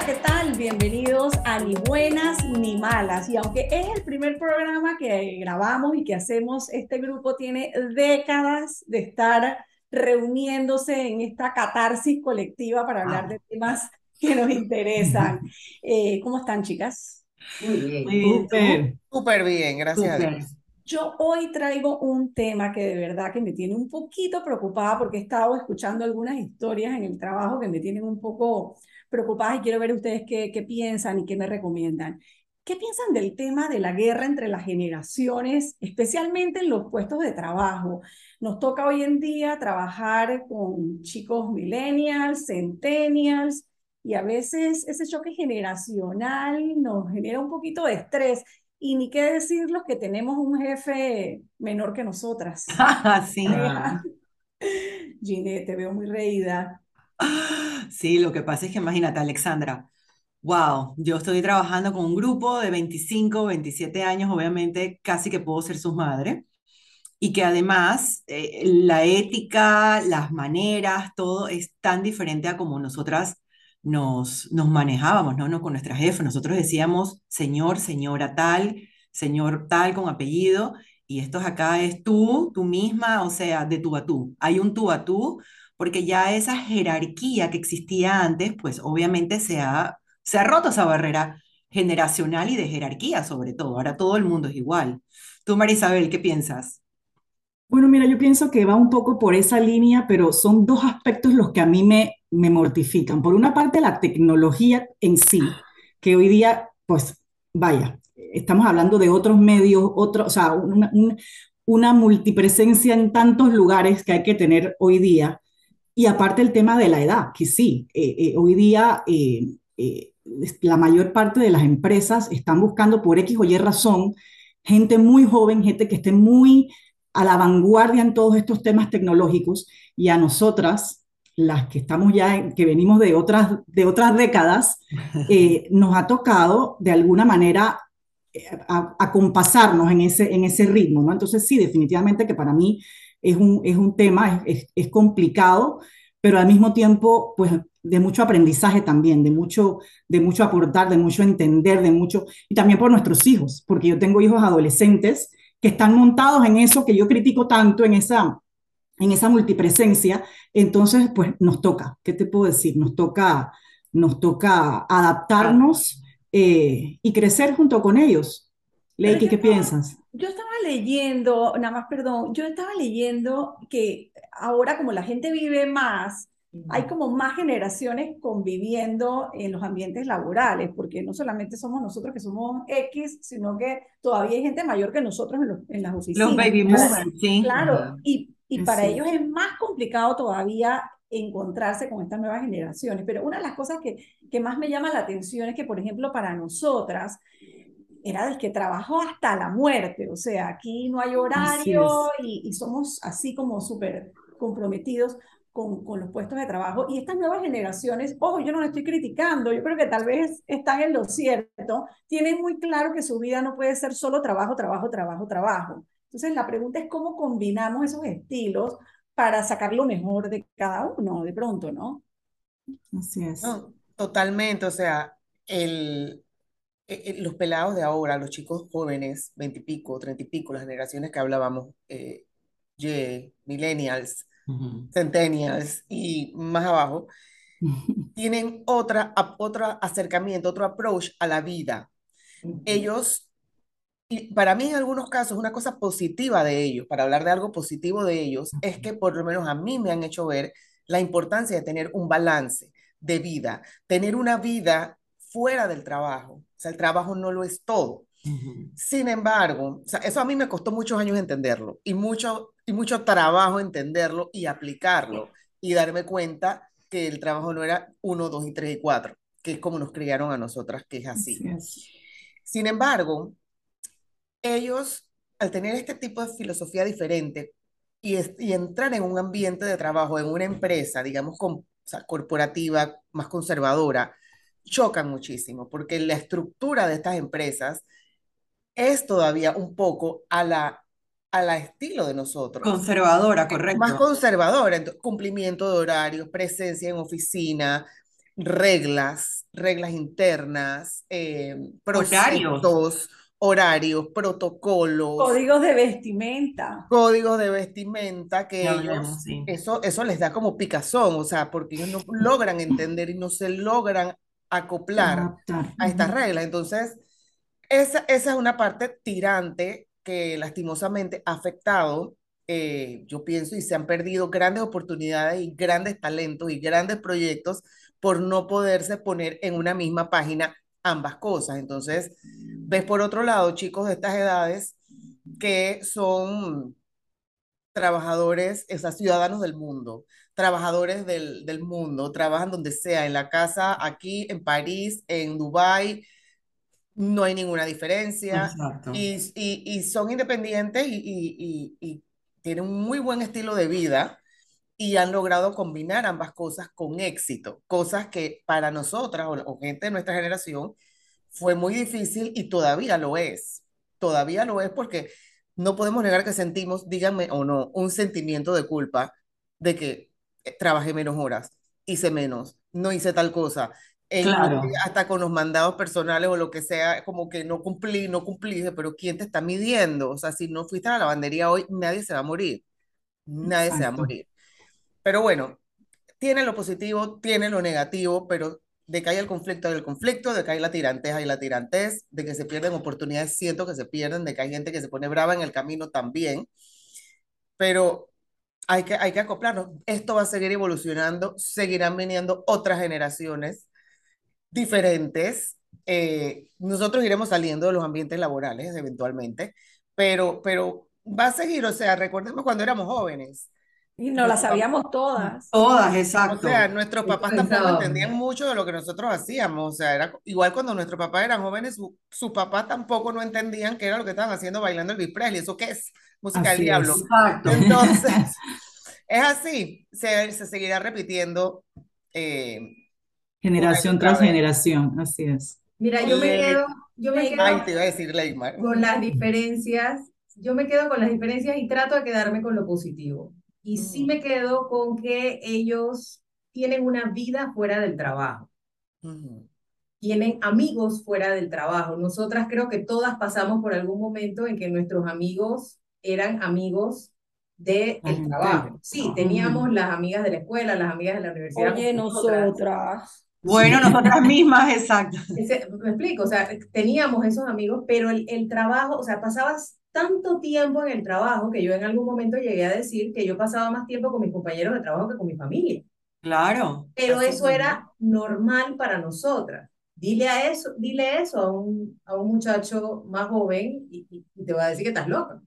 Hola, ¿qué tal? Bienvenidos a Ni Buenas ni Malas. Y aunque es el primer programa que grabamos y que hacemos, este grupo tiene décadas de estar reuniéndose en esta catarsis colectiva para hablar de temas que nos interesan. Eh, ¿Cómo están, chicas? Muy bien. Súper bien, gracias a Dios. Yo hoy traigo un tema que de verdad que me tiene un poquito preocupada porque he estado escuchando algunas historias en el trabajo que me tienen un poco preocupada y quiero ver ustedes qué, qué piensan y qué me recomiendan. ¿Qué piensan del tema de la guerra entre las generaciones, especialmente en los puestos de trabajo? Nos toca hoy en día trabajar con chicos millennials, centennials, y a veces ese choque generacional nos genera un poquito de estrés. Y ni qué decir los que tenemos un jefe menor que nosotras. sí. Ginette, te veo muy reída. Sí, lo que pasa es que imagínate, Alexandra, wow, yo estoy trabajando con un grupo de 25, 27 años, obviamente casi que puedo ser su madre, y que además eh, la ética, las maneras, todo es tan diferente a como nosotras nos, nos manejábamos, ¿no? ¿no? Con nuestra jefa. Nosotros decíamos señor, señora tal, señor tal con apellido, y esto acá es tú, tú misma, o sea, de tú a tú. Hay un tú a tú, porque ya esa jerarquía que existía antes, pues obviamente se ha, se ha roto esa barrera generacional y de jerarquía sobre todo. Ahora todo el mundo es igual. Tú, Marisabel, ¿qué piensas? Bueno, mira, yo pienso que va un poco por esa línea, pero son dos aspectos los que a mí me, me mortifican. Por una parte, la tecnología en sí, que hoy día, pues, vaya, estamos hablando de otros medios, otro, o sea, una, una, multipresencia en tantos lugares que hay que tener hoy día. Y aparte el tema de la edad, que sí, eh, eh, hoy día eh, la mayor parte de las empresas están buscando por X o Y razón gente muy joven, gente que esté muy a la vanguardia en todos estos temas tecnológicos y a nosotras, las que estamos ya, que venimos de otras, de otras décadas, eh, nos ha tocado de alguna manera acompasarnos en ese, en ese ritmo, ¿no? Entonces sí, definitivamente que para mí es un, es un tema, es, es, complicado, pero al mismo tiempo, pues de mucho aprendizaje también, de mucho, de mucho aportar, de mucho entender, de mucho, y también por nuestros hijos, porque yo tengo hijos adolescentes que están montados en eso que yo critico tanto, en esa en esa multipresencia, entonces pues nos toca, ¿qué te puedo decir? Nos toca, nos toca adaptarnos eh, y crecer junto con ellos. Leiki, ¿qué piensas? Yo estaba leyendo, nada más perdón, yo estaba leyendo que ahora como la gente vive más, hay como más generaciones conviviendo en los ambientes laborales, porque no solamente somos nosotros que somos X, sino que todavía hay gente mayor que nosotros en, en las oficinas. Los baby boomers, sí. Claro, y y para ellos es más complicado todavía encontrarse con estas nuevas generaciones. Pero una de las cosas que, que más me llama la atención es que, por ejemplo, para nosotras, era del que trabajó hasta la muerte, o sea, aquí no hay horario y, y, somos así como súper comprometidos con, con, los puestos de trabajo. Y estas nuevas generaciones, ojo, yo no lo estoy criticando, yo creo que tal vez están en lo cierto, tienen muy claro que su vida no puede ser solo trabajo, trabajo, trabajo, trabajo. Entonces, la pregunta es cómo combinamos esos estilos para sacar lo mejor de cada uno, de pronto, ¿no? Así es. totalmente, o sea, el, e, e, los pelados de ahora, los chicos jóvenes, veintipico, treinta y pico, las generaciones que hablábamos, eh, Y, millennials, centennials y más abajo, tienen otra, otro acercamiento, otro approach a la vida. Ellos y para mí en algunos casos una cosa positiva de ellos, para hablar de algo positivo de ellos, es que por lo menos a mí me han hecho ver la importancia de tener un balance de vida, tener una vida fuera del trabajo. O sea, el trabajo no lo es todo. Sin embargo, o sea, eso a mí me costó muchos años entenderlo y mucho, y mucho trabajo entenderlo y aplicarlo y darme cuenta que el trabajo no era uno, dos y tres y cuatro, que es como nos criaron a nosotras, que es así. Sin embargo, ellos, al tener este tipo de filosofía diferente y, y entrar en un ambiente de trabajo, en una empresa, digamos, con, corporativa, más conservadora, chocan muchísimo, porque la estructura de estas empresas es todavía un poco a la, a la estilo de nosotros. Conservadora, correcto. Más conservadora, cumplimiento de horarios, presencia en oficina, reglas, reglas internas, eh, Horarios. procesos, horarios, protocolos, Códigos de vestimenta. códigos de vestimenta que ellos, sí. eso, eso les da como picazón, o sea, porque ellos no logran entender y no se logran acoplar Adaptar. a estas reglas. Entonces, esa, esa es una parte tirante que lastimosamente ha afectado, eh, yo pienso, y se han perdido grandes oportunidades y grandes talentos y grandes proyectos por no poderse poner en una misma página ambas cosas. Entonces, ves por otro lado chicos de estas edades que son trabajadores, o sea, ciudadanos del mundo, trabajadores del, del mundo, trabajan donde sea, en la casa, aquí, en París, en Dubái, no hay ninguna diferencia y, y, y son independientes y, y, tienen un muy buen estilo de vida y han logrado combinar ambas cosas con éxito, cosas que para nosotras o, o gente de nuestra generación fue muy difícil y todavía lo es. Todavía lo es porque no podemos negar que sentimos, díganme o no, un sentimiento de culpa de que trabajé menos horas, hice menos, no hice tal cosa. Claro, hasta con los mandados personales o lo que sea, como que no cumplí, no cumplí, pero ¿quién te está midiendo? O sea, si no fuiste a la lavandería hoy, nadie se va a morir, nadie se va a Exacto. morir. Pero bueno, tiene lo positivo, tiene lo negativo, pero de que hay el conflicto, hay el conflicto, de que hay la tirantez, hay la tirantez, de que se pierden oportunidades, siento que se pierden, de que hay gente que se pone brava en el camino también, pero hay que, hay que acoplarnos. Esto va a seguir evolucionando, seguirán viniendo otras generaciones diferentes. Eh, nosotros iremos saliendo de los ambientes laborales eventualmente, pero, pero va a seguir, o sea, recordemos cuando éramos jóvenes. Y nos las sabíamos todas. todas, o sea, exacto. nuestros papás tampoco pensábamos. entendían mucho de lo que nosotros hacíamos. O sea, era igual cuando nuestros papás eran jóvenes, su- sus papás tampoco no entendían qué era lo que estaban haciendo bailando el Presley. ¿Eso qué es? Música del Así diablo. es. Exacto. Entonces, es así. Se, se seguirá repitiendo eh, Generación tras generación, así es. Mira, yo me Le- quedo, yo me Leymar. Ay, quedo te iba a decir con las diferencias, yo me quedo con las diferencias y trato de quedarme con lo positivo. Y sí Mm, me quedo con que ellos tienen una vida fuera del trabajo, ujú, tienen amigos fuera del trabajo. Nosotras creo que todas pasamos por algún momento en que nuestros amigos eran amigos del La gente trabajo. Sí, trabajo. teníamos las amigas de la escuela, las amigas de la universidad, Oye, nosotras. nosotras. Bueno, nosotras mismas, exacto. Ese- me explico, o sea, teníamos esos amigos, pero el, el trabajo, o sea, pasabas tanto tiempo en el trabajo que yo en algún momento llegué a decir que yo pasaba más tiempo con mis compañeros de trabajo que con mi familia. Claro. Pero eso era normal para nosotras. Dile a eso, dile eso a un, a un muchacho más joven y, y- y te va a decir que estás loca.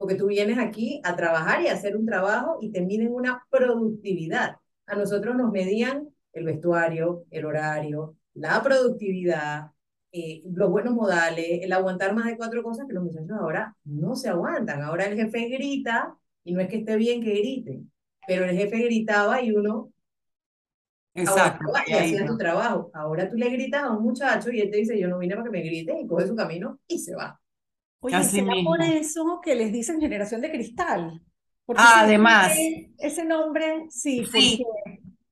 Porque tú vienes aquí a trabajar y a hacer un trabajo y te miden una productividad. A nosotros nos medían el vestuario, el horario, la productividad, eh, los buenos modales, el aguantar más de cuatro cosas que los muchachos ahora no se aguantan. Ahora el jefe grita y no es que esté bien que griten, pero el jefe gritaba y uno Exacto. y hacía tu trabajo. Ahora tú le gritas a un muchacho y él te dice, yo no vine para que me griten y coge su camino y se va. Oye, Así ¿será por mismo. eso que les dicen generación de cristal? Porque además. ese nombre, sí, Sí. porque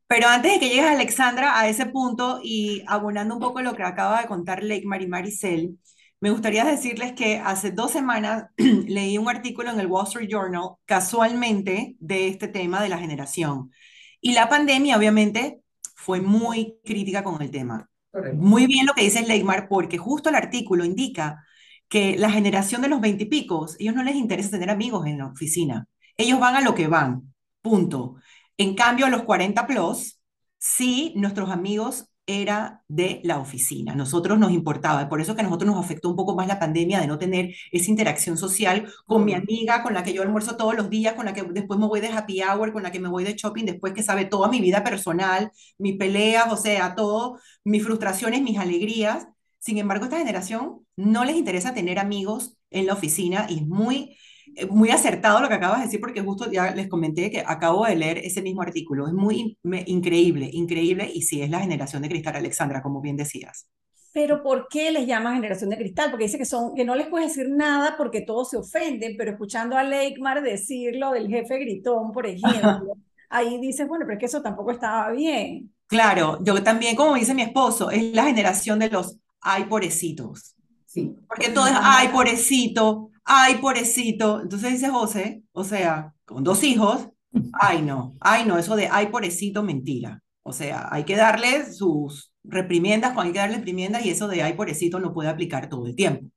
Pero antes de que llegues, Alexandra, a ese punto y abonando un poco lo que acaba de contar Leikmar y Maricel, me gustaría decirles que hace dos semanas leí un artículo en el Wall Street Journal, casualmente, de este tema de la generación. Y la pandemia, obviamente, fue muy crítica con el tema. Correcto. Muy bien lo que dice Leymar, porque justo el artículo indica que la generación de los veintipicos, ellos no les interesa tener amigos en la oficina. Ellos van a lo que van, punto. En cambio, a los 40 plus, sí, nuestros amigos era de la oficina. Nosotros nos importaba. Por eso que a nosotros nos afectó un poco más la pandemia de no tener esa interacción social con mi amiga, con la que yo almuerzo todos los días, con la que después me voy de happy hour, con la que me voy de shopping, después que sabe toda mi vida personal, mis peleas, o sea, todo, mis frustraciones, mis alegrías. Sin embargo, esta generación no les interesa tener amigos en la oficina y es muy, eh, muy acertado lo que acabas de decir porque justo ya les comenté que acabo de leer ese mismo artículo. Es muy me- increíble, increíble y sí es la generación de cristal, Alexandra, como bien decías. Pero ¿por qué les llama generación de cristal? Porque dice que son, que no les puedes decir nada porque todos se ofenden, pero escuchando a Leikmar decir lo del jefe gritón, por ejemplo, ahí dices, bueno, pero es que eso tampoco estaba bien. Claro, yo también, como dice mi esposo, es la generación de los ay pobrecitos. Sí. Porque todo es ay pobrecito, ay pobrecito. Entonces dice José, o sea, con dos hijos, ay no, ay no, eso de ay pobrecito, mentira. O sea, hay que darle sus reprimiendas cuando hay que darle reprimiendas y eso de ay pobrecito no puede aplicar todo el tiempo.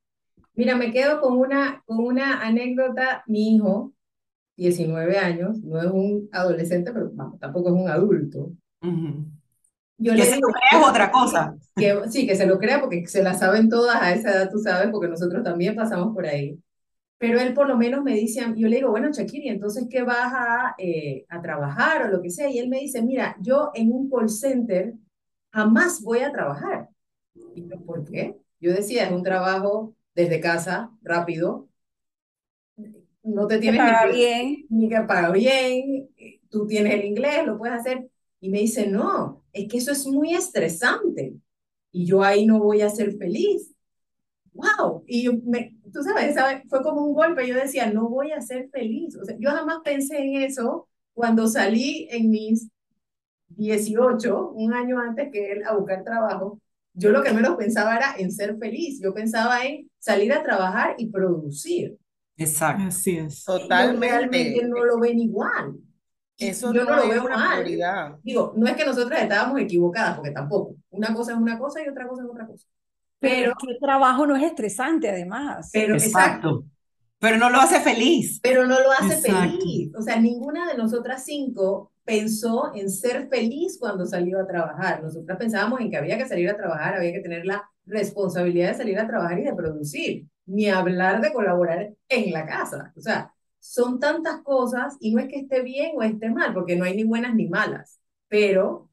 Mira, me quedo con una, con una anécdota. Mi hijo, 19 años, no es un adolescente, pero vamos, tampoco es un adulto. Ujú. Yo Que le se digo, lo crea es otra cosa. que, sí, que se lo crea porque se la saben todas a esa edad, tú sabes, porque nosotros también pasamos por ahí. Pero él por lo menos me dice, yo le digo, bueno, Shakiri, entonces, ¿qué vas a, eh, a trabajar o lo que sea? Y él me dice, mira, yo en un call center jamás voy a trabajar. Y yo, ¿por qué? Yo decía, es un trabajo desde casa, rápido, no te tienes que, bien. ni que paga bien, tú tienes el inglés, lo puedes hacer. Y me dice, no, es que eso es muy estresante y yo ahí no voy a ser feliz. ¡Wow! Y yo me, tú sabes, esa fue como un golpe. Yo decía, no voy a ser feliz. O sea, yo jamás pensé en eso cuando salí en mis 18, un año antes que él, a buscar trabajo. Yo lo que menos pensaba era en ser feliz. Yo pensaba en salir a trabajar y producir. Exacto. Así es. Ellos realmente Totalmente. no lo ven igual. Eso yo no no lo veo una mal. prioridad. Digo, no es que nosotras estábamos equivocadas, porque tampoco. Una cosa es una cosa y otra cosa es otra cosa. Pero Pero, el trabajo no es estresante, además. pero, exacto, Exacto. Pero no lo hace feliz. pero no lo hace Exacto. feliz. O sea, ninguna de nosotras cinco pensó en ser feliz cuando salió a trabajar. Nosotras pensábamos en que había que salir a trabajar, había que tener la responsabilidad de salir a trabajar y de producir, ni hablar de colaborar en la casa. O sea, son tantas cosas y no es que esté bien o esté mal, porque no hay ni buenas ni malas, pero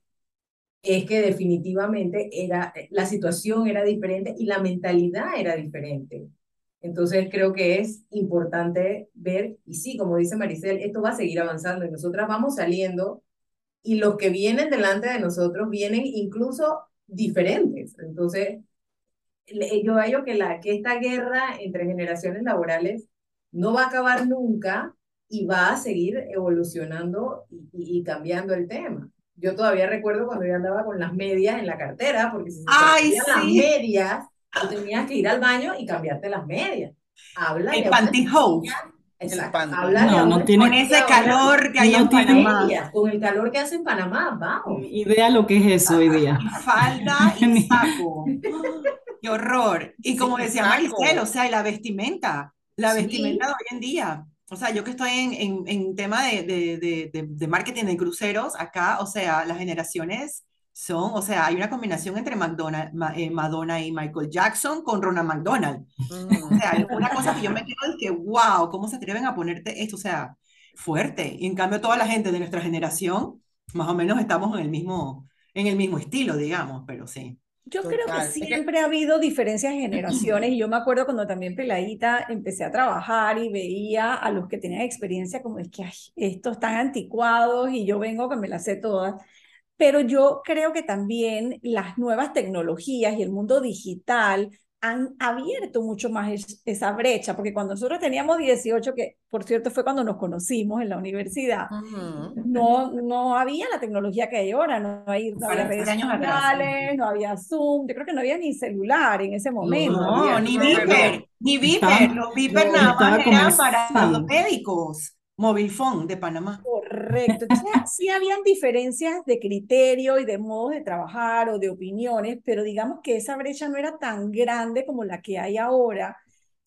es que definitivamente era, la situación era diferente y la mentalidad era diferente. Entonces creo que es importante ver, y sí, como dice Maricel, esto va a seguir avanzando y nosotras vamos saliendo y los que vienen delante de nosotros vienen incluso diferentes. Entonces, yo hallo que, la, que esta guerra entre generaciones laborales no va a acabar nunca y va a seguir evolucionando y, y- y cambiando el tema. Yo todavía recuerdo cuando yo andaba con las medias en la cartera, porque si se te Ay, las medias, tú tenías que ir al baño y cambiarte las medias. Habla El pantyhose. Háblale No, no tiene- Con ese calor que hay No en tiene- Panamá. medias, con el calor que hace en Panamá, vamos. Idea lo que es eso hoy día. Falda y saco. ¡Qué horror! Y como Sí, decía. Maricel, o sea, y la vestimenta, la Sí. vestimenta de hoy en día. O sea, yo que estoy en, en, en tema de, de, de, de, marketing de cruceros, acá, o sea, las generaciones son, o sea, hay una combinación entre McDonald, Ma- eh, Madonna y Michael Jackson con Ronald McDonald. O sea, es una cosa que yo me quedo de que, wow, ¿cómo se atreven a ponerte esto? O sea, fuerte. Y en cambio, toda la gente de nuestra generación, más o menos estamos en el mismo, en el mismo estilo, digamos, pero sí. Yo creo que Total. Es que- siempre ha habido diferencias de generaciones y yo me acuerdo cuando también peladita empecé a trabajar y veía a los que tenían experiencia como es que ay, estos están anticuados y yo vengo que me las sé todas. Pero yo creo que también las nuevas tecnologías y el mundo digital han abierto mucho más es- esa brecha, porque cuando nosotros teníamos 18, que por cierto fue cuando nos conocimos en la universidad, Ujú. no, no había la tecnología que hay ahora, no, hay, no había redes sociales, no había Zoom, yo creo que no había ni celular en ese momento. no No, ni. Viper, ni Viper. Los Viper nada más eran para los médicos. Móvil Phone de Panamá. Correcto. Entonces, sí habían diferencias de criterio y de modos de trabajar o de opiniones, pero digamos que esa brecha no era tan grande como la que hay ahora,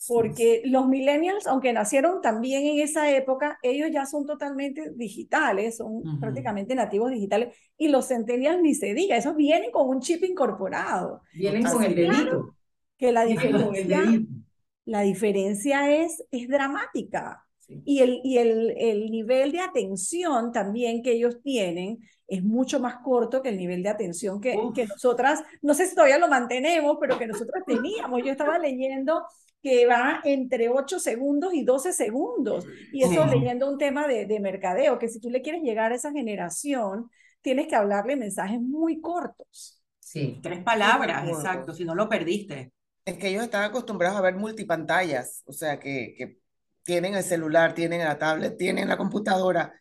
porque los millennials, aunque nacieron también en esa época, ellos ya son totalmente digitales, son prácticamente nativos digitales, y los centennials ni se diga, esos vienen con un chip incorporado, Vienen con el dedito. que la diferencia, la diferencia es, es dramática. Sí. Y, el, y el, el nivel de atención también que ellos tienen es mucho más corto que el nivel de atención que, Uf. que nosotras, no sé si todavía lo mantenemos, pero que nosotros teníamos. Yo estaba leyendo que va entre 8 segundos y 12 segundos. Y eso Sí. leyendo un tema de, de mercadeo, que si tú le quieres llegar a esa generación, tienes que hablarle mensajes muy cortos. Sí. Tres palabras, exacto, si no lo perdiste. Es que ellos están acostumbrados a ver multipantallas, o sea, que, que tienen el celular, tienen la tablet, tienen la computadora.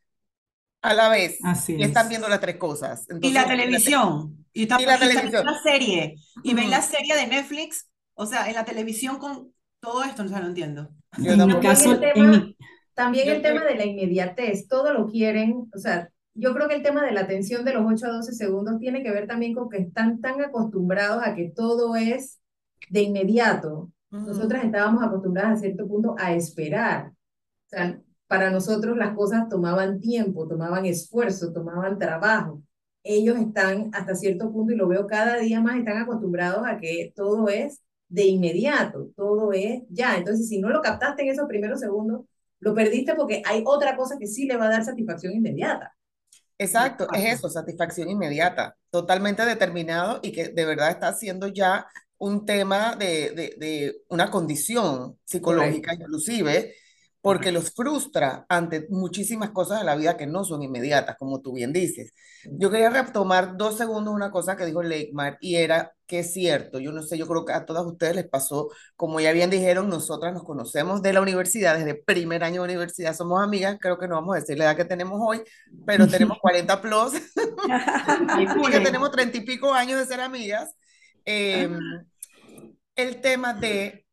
a la vez Así y están es. viendo las tres cosas. Y Entonces, la imagínate, televisión. Y, y también, la y televisión. la serie. Y ven la serie de Netflix. O sea, en la televisión con todo esto, o sea, no entiendo. Yo En mi caso, el en tema, mi, también Yo el tema de la inmediatez, todo lo quieren, o sea, yo creo que el tema de la atención de los 8 a 12 segundos tiene que ver también con que están tan acostumbrados a que todo es de inmediato. Nosotras estábamos acostumbradas a cierto punto a esperar. O sea, para nosotros las cosas tomaban tiempo, tomaban esfuerzo, tomaban trabajo. Ellos están hasta cierto punto, y lo veo cada día más, están acostumbrados a que todo es de inmediato, todo es ya. Entonces, si no lo captaste en esos primeros segundos, lo perdiste porque hay otra cosa que sí le va a dar satisfacción inmediata. Exacto, es eso, satisfacción inmediata, totalmente determinado y que de verdad está siendo ya un tema de, de, de una condición psicológica inclusive, porque los frustra ante muchísimas cosas de la vida que no son inmediatas, como tú bien dices. Yo quería retomar dos segundos una cosa que dijo Leikmar y era que es cierto, yo no sé, yo creo que a todas ustedes les pasó, como ya bien dijeron, nosotras nos conocemos de la universidad, desde primer año de universidad somos amigas, creo que no vamos a decir la edad que tenemos hoy, pero tenemos 40 plus y que tenemos 30 y pico años de ser amigas. Eh, el tema de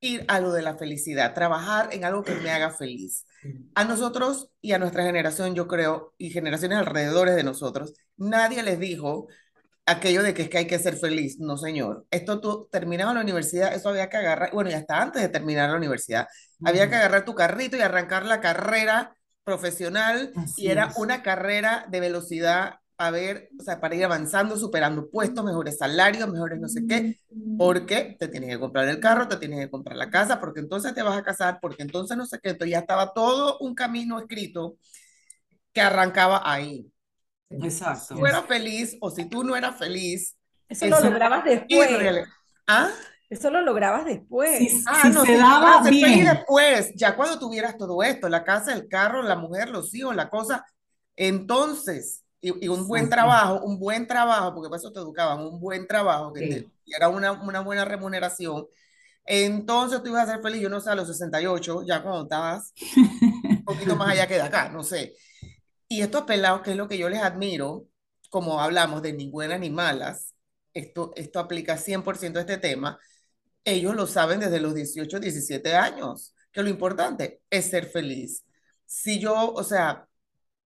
ir a lo de la felicidad, trabajar en algo que me haga feliz. A nosotros y a nuestra generación, yo creo, y generaciones alrededores de nosotros, nadie les dijo aquello de que es que hay que ser feliz. No, señor. Esto tú terminabas la universidad, eso había que agarrar, bueno, ya hasta antes de terminar la universidad, había que agarrar tu carrito y arrancar la carrera profesional Así y era es. una carrera de velocidad a ver, o sea, para ir avanzando, superando puestos, mejores salarios, mejores no sé qué, porque te tienes que comprar el carro, te tienes que comprar la casa, porque entonces te vas a casar, porque entonces no sé qué, entonces ya estaba todo un camino escrito que arrancaba ahí. Exacto. Si tú eras feliz o si tú no eras feliz, Eso lo Eso- lograbas después. irrele- ¿Ah? Eso lo lograbas después. Si, Ah, si no, se sí, daba vas a ser feliz bien, después, ya cuando tuvieras todo esto, la casa, el carro, la mujer, los hijos, la cosa, entonces, y, y un buen trabajo, un buen trabajo, porque para eso te educaban, un buen trabajo que Sí. te diera una, una buena remuneración, entonces tú ibas a ser feliz, yo no sé, a los 68, ya cuando estabas un poquito más allá que de acá, no sé. Y estos pelados, que es lo que yo les admiro, como hablamos de ni buenas ni malas, esto, esto aplica 100% a este tema, ellos lo saben desde los 18, 17 años, que lo importante es ser feliz. Si yo, o sea,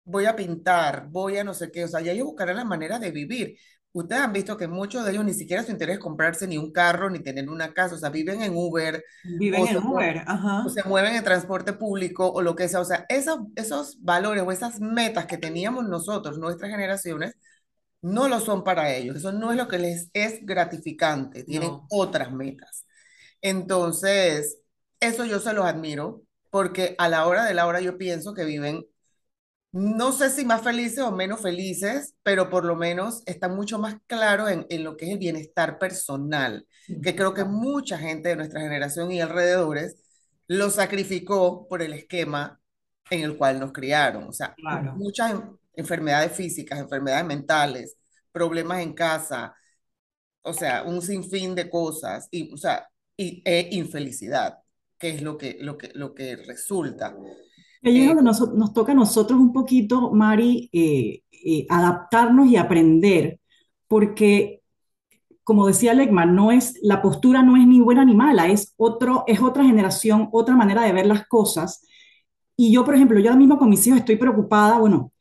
voy a pintar, voy a no sé qué, o sea, ya ellos buscarán la manera de vivir. Ustedes han visto que muchos de ellos ni siquiera su interés es comprarse ni un carro ni tener una casa, o sea, viven en Uber Viven en Uber, ajá. o se mueven en transporte público o lo que sea. O sea, esos, esos valores o esas metas que teníamos nosotros, nuestras generaciones, no lo son para ellos. Eso no es lo que les es gratificante. Tienen No. otras metas. Entonces, eso yo se los admiro porque a la hora de la hora yo pienso que viven, no sé si más felices o menos felices, pero por lo menos están mucho más claros en, en lo que es el bienestar personal, que creo que mucha gente de nuestra generación y alrededores lo sacrificó por el esquema en el cual nos criaron. O sea, Claro. muchas en- enfermedades físicas, enfermedades mentales, problemas en casa, o sea, un sinfín de cosas, y, o sea, y, e infelicidad, que es lo que, lo que, lo que resulta. Ahí es donde nos, nos toca a nosotros un poquito, Mari, eh, eh, adaptarnos y aprender, porque, como decía Legman, no es, la postura no es ni buena ni mala, es, otro, es otra generación, otra manera de ver las cosas. Y yo, por ejemplo, yo ahora mismo con mis hijos estoy preocupada, bueno,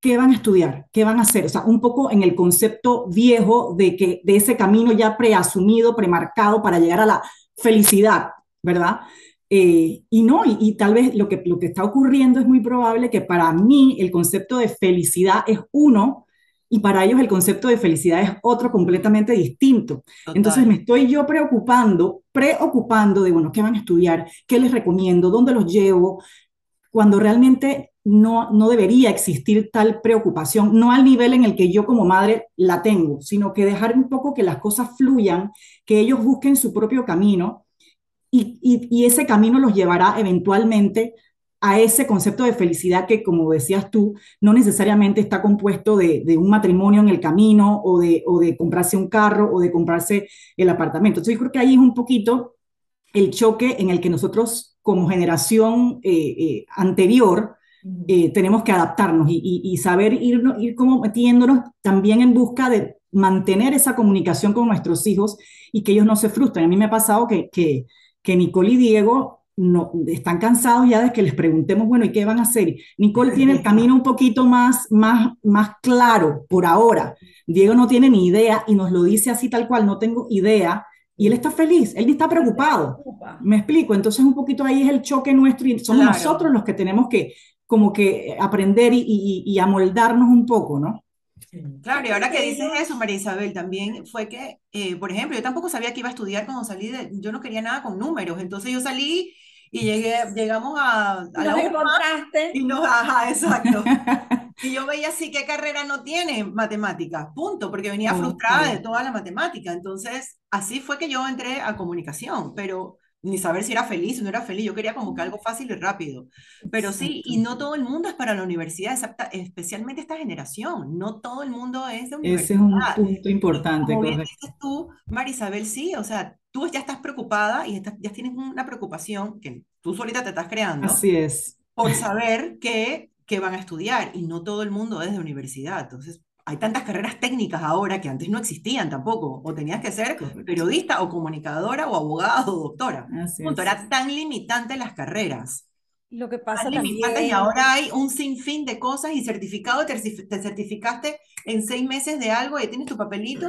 ¿qué van a estudiar? ¿Qué van a hacer? O sea, un poco en el concepto viejo de, que, de ese camino ya preasumido, premarcado para llegar a la felicidad, ¿verdad? Eh, y no, y, y, tal vez lo que, lo que está ocurriendo es muy probable que para mí el concepto de felicidad es uno y para ellos el concepto de felicidad es otro completamente distinto. Total. Entonces me estoy yo preocupando, preocupando de, bueno, ¿qué van a estudiar? ¿Qué les recomiendo? ¿Dónde los llevo? Cuando realmente no, no debería existir tal preocupación, no al nivel en el que yo como madre la tengo, sino que dejar un poco que las cosas fluyan, que ellos busquen su propio camino y, y, y ese camino los llevará eventualmente a ese concepto de felicidad que, como decías tú, no necesariamente está compuesto de, de un matrimonio en el camino o de, o de, comprarse un carro o de comprarse el apartamento. Entonces yo creo que ahí es un poquito el choque en el que nosotros como generación eh, eh, anterior eh, tenemos que adaptarnos y, y, saber irnos, ir como metiéndonos también en busca de mantener esa comunicación con nuestros hijos y que ellos no se frustren. A mí me ha pasado que, que, que Nicole y Diego no, están cansados ya de que les preguntemos, bueno, ¿y qué van a hacer? Nicole tiene el camino un poquito más, más, más claro por ahora. Diego no tiene ni idea y nos lo dice así tal cual, no tengo idea. Y él está feliz, él está preocupado. Me explico, entonces un poquito ahí es el choque nuestro y somos nosotros los que tenemos que como que aprender y, y, y amoldarnos un poco, ¿no? Claro, y ahora que dices eso, María Isabel, también fue que, eh, por ejemplo, yo tampoco sabía que iba a estudiar cuando salí de, yo no quería nada con números, entonces yo salí y llegué, llegamos a, a la encontraste. y no, ajá, exacto. y yo veía así qué carrera no tiene matemáticas, punto, porque venía frustrada de toda la matemática, entonces así fue que yo entré a comunicación, pero ni saber si era feliz o no era feliz. Yo quería como que algo fácil y rápido. Pero sí, y no todo el mundo es para la universidad, especialmente esta generación. No todo el mundo es de universidad. Ese es un punto importante. Como dices tú, Marisabel, sí, o sea, tú ya estás preocupada y ya tienes una preocupación que tú solita te estás creando. Así es. Por saber qué, qué van a estudiar y no todo el mundo es de universidad. Entonces, hay tantas carreras técnicas ahora que antes no existían tampoco. O tenías que ser periodista o comunicadora o abogado o doctora. Punto. Era tan limitante las carreras. Lo que pasa también... Y ahora hay un sinfín de cosas y certificado, te, certificaste en seis meses de algo y tienes tu papelito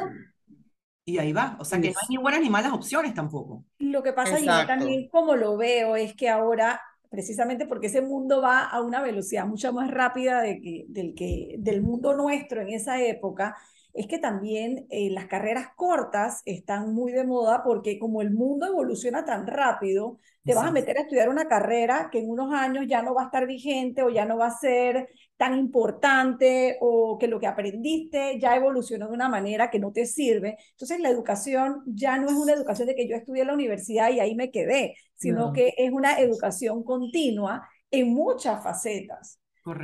y ahí va. O sea que no hay ni buenas ni malas opciones tampoco. Lo que pasa, yo también como lo veo, es que ahora precisamente porque ese mundo va a una velocidad mucho más rápida de que, del, que, del mundo nuestro en esa época, es que también eh, las carreras cortas están muy de moda porque como el mundo evoluciona tan rápido, te vas a meter a estudiar una carrera que en unos años ya no va a estar vigente o ya no va a ser tan importante o que lo que aprendiste ya evolucionó de una manera que no te sirve. Entonces la educación ya no es una educación de que yo estudié en la universidad y ahí me quedé, sino que es una educación continua en muchas facetas.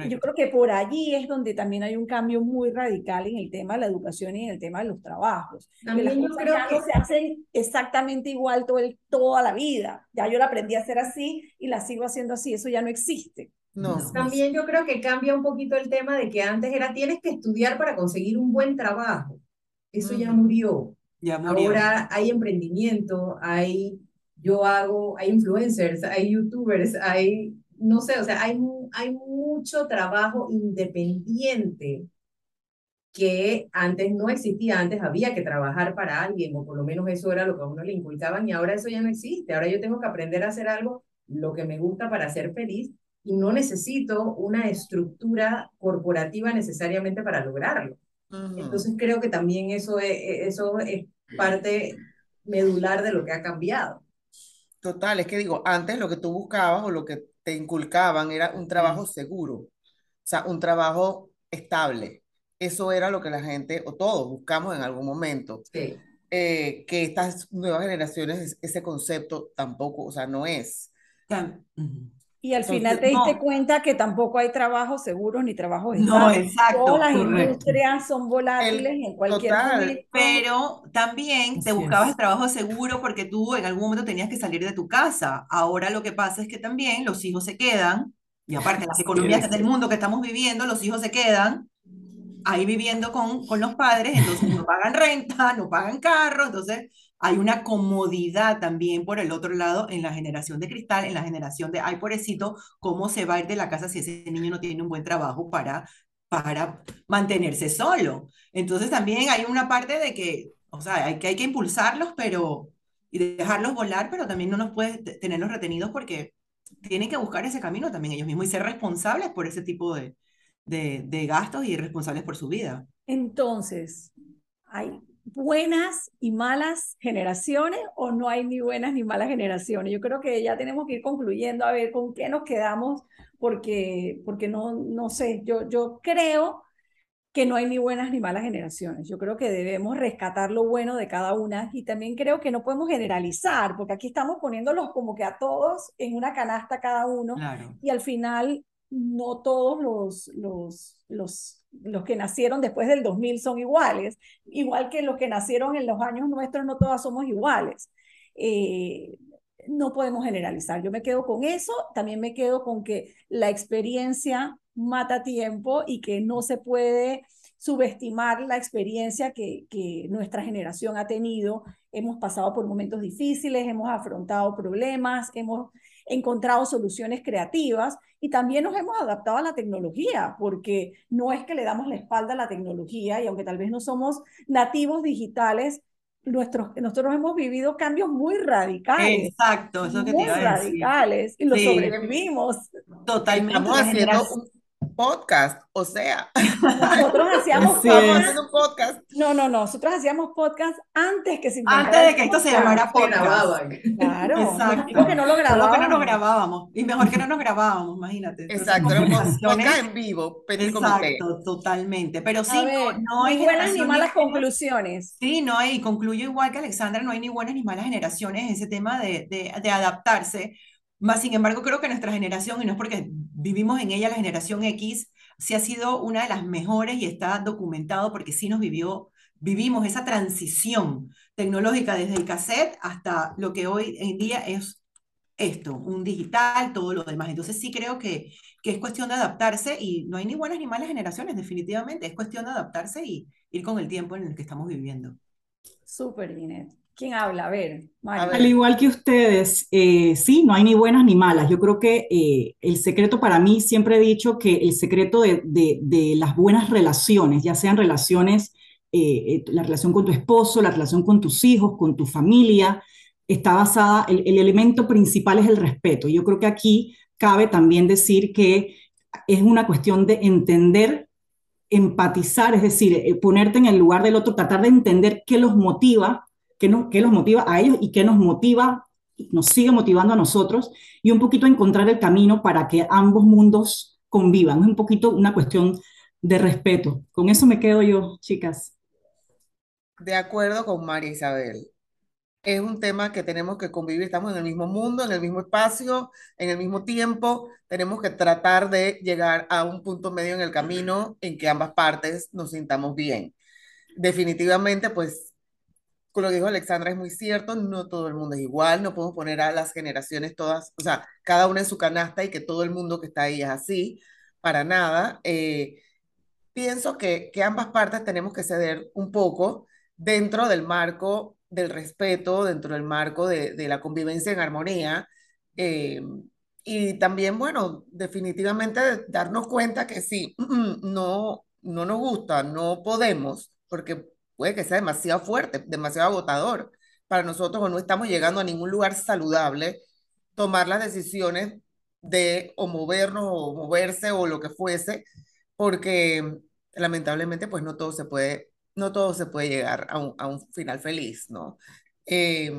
Yo creo que por allí es donde también hay un cambio muy radical en el tema de la educación y en el tema de los trabajos. También yo creo que se hacen exactamente igual todo el, toda la vida. Ya yo la aprendí a hacer así y la sigo haciendo así. Eso ya no existe. No. También yo creo que cambia un poquito el tema de que antes era tienes que estudiar para conseguir un buen trabajo. Eso ya murió. Ya murió. Ahora hay emprendimiento, hay yo hago, hay influencers, hay youtubers, hay no sé, o sea, hay, hay mucho trabajo independiente que antes no existía, antes había que trabajar para alguien, o por lo menos eso era lo que a uno le inculcaban, y ahora eso ya no existe. Ahora yo tengo que aprender a hacer algo, lo que me gusta para ser feliz, y no necesito una estructura corporativa necesariamente para lograrlo. Entonces creo que también eso es, eso es parte medular de lo que ha cambiado. Total, es que digo, antes lo que tú buscabas o lo que te inculcaban era un trabajo seguro, o sea, un trabajo estable. Eso era lo que la gente, o todos, buscamos en algún momento. Eh, que estas nuevas generaciones, ese concepto tampoco, o sea, no es. Y al final te diste cuenta que tampoco hay trabajos seguros ni trabajos No, exacto. Todas las industrias son volátiles en cualquier momento. Pero también te buscabas el trabajo seguro porque tú en algún momento tenías que salir de tu casa. Ahora lo que pasa es que también los hijos se quedan, y aparte las economías del mundo que estamos viviendo, los hijos se quedan ahí viviendo con, con los padres, entonces no pagan renta, no pagan carro, entonces hay una comodidad también por el otro lado en la generación de cristal, en la generación de, ay, pobrecito, ¿cómo se va a ir de la casa si ese niño no tiene un buen trabajo para, para mantenerse solo? Entonces también hay una parte de que, o sea, hay que, hay que impulsarlos, pero, y dejarlos volar, pero también no nos puede tenerlos retenidos porque tienen que buscar ese camino también ellos mismos y ser responsables por ese tipo de, de, de gastos y responsables por su vida. Entonces, hay buenas y malas generaciones o no hay ni buenas ni malas generaciones. Yo creo que ya tenemos que ir concluyendo a ver con qué nos quedamos porque, porque no, no sé, yo, yo creo que no hay ni buenas ni malas generaciones. Yo creo que debemos rescatar lo bueno de cada una y también creo que no podemos generalizar, porque aquí estamos poniéndolos como que a todos en una canasta cada uno y al final no todos los, los, los, los que nacieron después del 2000 son iguales, igual que los que nacieron en los años nuestros, no todas somos iguales. Eh, no podemos generalizar. Yo me quedo con eso, también me quedo con que la experiencia mata tiempo y que no se puede subestimar la experiencia que, que nuestra generación ha tenido. Hemos pasado por momentos difíciles, hemos afrontado problemas, hemos encontrado soluciones creativas y también nos hemos adaptado a la tecnología, porque no es que le damos la espalda a la tecnología y aunque tal vez no somos nativos digitales, nuestros, nosotros hemos vivido cambios muy radicales. Exacto, eso que muy te iba a decir. radicales y los Sí. sobrevivimos. Totalmente. Estamos haciendo podcast, o sea, Nosotros hacíamos podcast, un podcast. no, no, no, nosotros hacíamos podcast antes que se Antes de que esto se podcast. llamara podcast. grababan. Claro, Exacto. que no lo Solo que no grabábamos. nos grabábamos. Y mejor que no nos grabábamos, imagínate. Exacto, era podcast en vivo, comité. Exacto, totalmente. Pero sí, ver, no hay ni buenas ni malas conclusiones. Sí, no hay, concluyo igual que Alexandra, no hay ni buenas ni malas generaciones, ese tema de, de, de adaptarse. Más sin embargo, creo que nuestra generación, y no es porque vivimos en ella, la generación X, sí ha sido una de las mejores y está documentado porque sí nos vivió, vivimos esa transición tecnológica desde el cassette hasta lo que hoy en día es esto, un digital, todo lo demás. Entonces sí creo que, que es cuestión de adaptarse y no hay ni buenas ni malas generaciones, definitivamente. Es cuestión de adaptarse y ir con el tiempo en el que estamos viviendo. Súper, Linet. ¿Quién habla? A ver, Mario. A ver. Al igual que ustedes, eh, sí, no hay ni buenas ni malas. Yo creo que eh, el secreto para mí, siempre he dicho que el secreto de, de- de las buenas relaciones, ya sean relaciones, eh, la relación con tu esposo, la relación con tus hijos, con tu familia, está basada, el, el elemento principal es el respeto. Yo creo que aquí cabe también decir que es una cuestión de entender, empatizar, es decir, ponerte en el lugar del otro, tratar de entender qué los motiva qué, nos, qué los motiva a ellos y qué nos motiva, nos sigue motivando a nosotros, y un poquito encontrar el camino para que ambos mundos convivan. Es un poquito una cuestión de respeto. Con eso me quedo yo, chicas. De acuerdo con María Isabel. Es un tema que tenemos que convivir, estamos en el mismo mundo, en el mismo espacio, en el mismo tiempo. Tenemos que tratar de llegar a un punto medio en el camino en que ambas partes nos sintamos bien. Definitivamente, pues, con lo que dijo Alexandra es muy cierto, no todo el mundo es igual, no podemos poner a las generaciones todas, o sea, cada una en su canasta y que todo el mundo que está ahí es así, para nada. Eh, pienso que, que ambas partes tenemos que ceder un poco dentro del marco del respeto, dentro del marco de, de la convivencia en armonía. eh, y también, bueno, definitivamente darnos cuenta que sí, no, no nos gusta, no podemos, porque puede que sea demasiado fuerte, demasiado agotador para nosotros o no estamos llegando a ningún lugar saludable, tomar las decisiones de o movernos o moverse o lo que fuese, porque lamentablemente pues no todo se puede, no todo se puede llegar a un, a un final feliz, ¿no? Eh,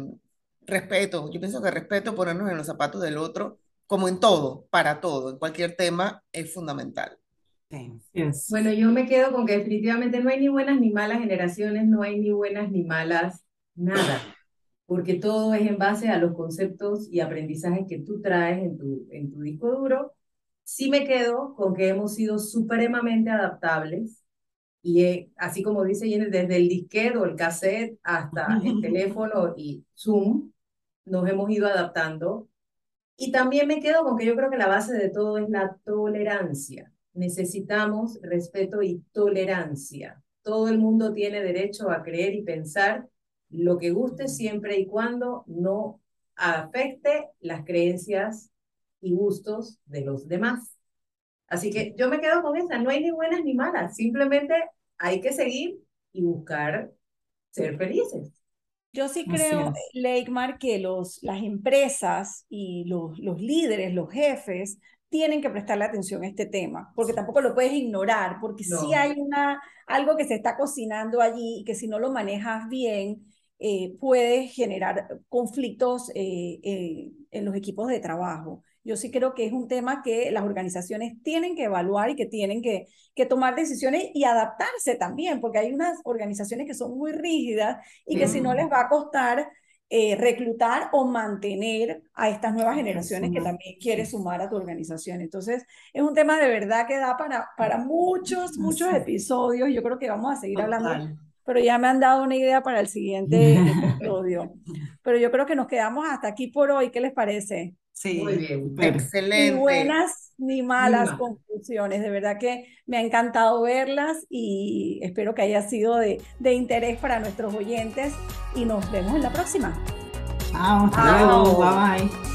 respeto, yo pienso que respeto, ponernos en los zapatos del otro, como en todo, para todo, en cualquier tema, es fundamental. Yes. Bueno, yo me quedo con que definitivamente no hay ni buenas ni malas generaciones, no hay ni buenas ni malas nada, porque todo es en base a los conceptos y aprendizajes que tú traes en tu, en tu disco duro. Sí me quedo con que hemos sido supremamente adaptables y eh, así como dice Jenny, desde el disquete o el cassette hasta el teléfono y Zoom, nos hemos ido adaptando. Y también me quedo con que yo creo que la base de todo es la tolerancia. Necesitamos respeto y tolerancia. Todo el mundo tiene derecho a creer y pensar lo que guste siempre y cuando no afecte las creencias y gustos de los demás. Así que yo me quedo con esa, no hay ni buenas ni malas, simplemente hay que seguir y buscar ser felices. Yo sí creo. Leikmar, que los, las empresas y los, los líderes, los jefes, tienen que prestarle atención a este tema, porque tampoco lo puedes ignorar, porque No. sí hay una, algo que se está cocinando allí y que si no lo manejas bien, eh, puede generar conflictos eh, eh, en los equipos de trabajo. Yo sí creo que es un tema que las organizaciones tienen que evaluar y que tienen que, que tomar decisiones y adaptarse también, porque hay unas organizaciones que son muy rígidas y que si no les va a costar eh, reclutar o mantener a estas nuevas generaciones que también quieres sumar a tu organización. Entonces, es un tema de verdad que da para, para muchos, muchos episodios. Yo creo que vamos a seguir hablando, pero ya me han dado una idea para el siguiente episodio. pero yo creo que nos quedamos hasta aquí por hoy. ¿Qué les parece? Sí. Muy bien. Excelente. Ni buenas ni malas malas. conclusiones. De verdad que me ha encantado verlas y espero que haya sido de, de interés para nuestros oyentes y nos vemos en la próxima. Chao, hasta Chao. luego, bye bye.